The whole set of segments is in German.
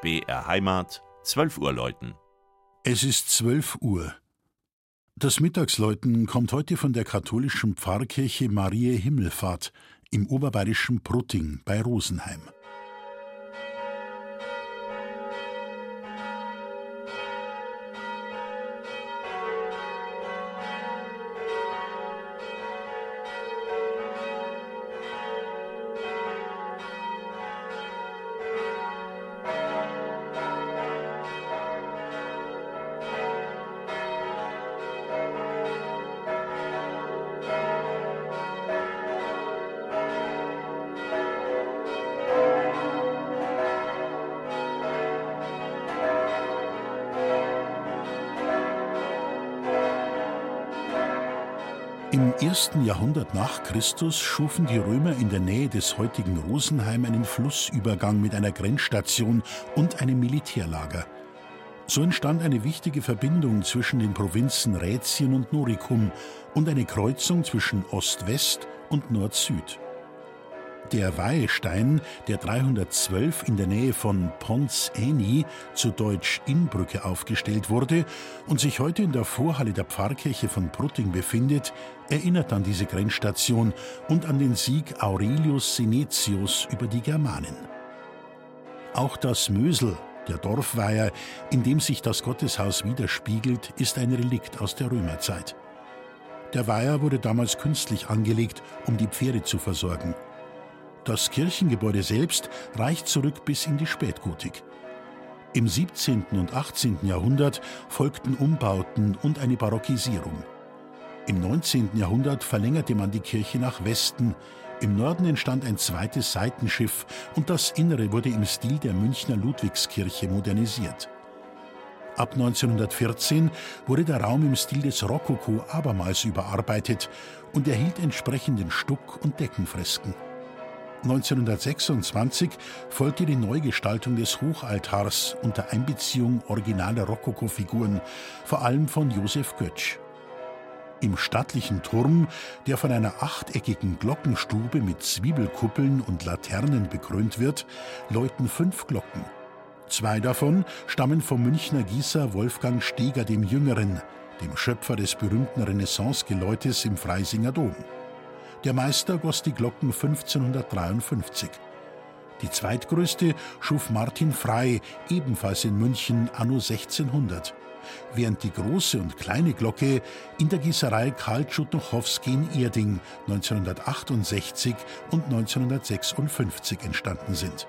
BR Heimat, 12 Uhr läuten. Es ist 12 Uhr. Das Mittagsläuten kommt heute von der katholischen Pfarrkirche Mariä Himmelfahrt im oberbayerischen Prutting bei Rosenheim. Im ersten Jahrhundert nach Christus schufen die Römer in der Nähe des heutigen Rosenheim einen Flussübergang mit einer Grenzstation und einem Militärlager. So entstand eine wichtige Verbindung zwischen den Provinzen Rätien und Noricum und eine Kreuzung zwischen Ost-West und Nord-Süd. Der Weihestein, der 312 in der Nähe von Pons Eni, zu Deutsch Innbrücke, aufgestellt wurde und sich heute in der Vorhalle der Pfarrkirche von Prutting befindet, erinnert an diese Grenzstation und an den Sieg Aurelius Senetius über die Germanen. Auch das Mösel, der Dorfweiher, in dem sich das Gotteshaus widerspiegelt, ist ein Relikt aus der Römerzeit. Der Weiher wurde damals künstlich angelegt, um die Pferde zu versorgen. Das Kirchengebäude selbst reicht zurück bis in die Spätgotik. Im 17. und 18. Jahrhundert folgten Umbauten und eine Barockisierung. Im 19. Jahrhundert verlängerte man die Kirche nach Westen. Im Norden entstand ein zweites Seitenschiff und das Innere wurde im Stil der Münchner Ludwigskirche modernisiert. Ab 1914 wurde der Raum im Stil des Rokoko abermals überarbeitet und erhielt entsprechenden Stuck- und Deckenfresken. 1926 folgte die Neugestaltung des Hochaltars unter Einbeziehung originaler Rokoko-Figuren, vor allem von Josef Götsch. Im stattlichen Turm, der von einer achteckigen Glockenstube mit Zwiebelkuppeln und Laternen bekrönt wird, läuten fünf Glocken. Zwei davon stammen vom Münchner Gießer Wolfgang Steger dem Jüngeren, dem Schöpfer des berühmten Renaissance-Geläutes im Freisinger Dom. Der Meister goss die Glocken 1553. Die zweitgrößte schuf Martin Frey, ebenfalls in München, anno 1600, während die große und kleine Glocke in der Gießerei Karl Tschutochowski in Erding 1968 und 1956 entstanden sind.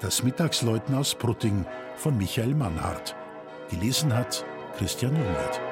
Das Mittagsläuten aus Brutting von Michael Mannhardt. Gelesen hat Christian Jungwirth.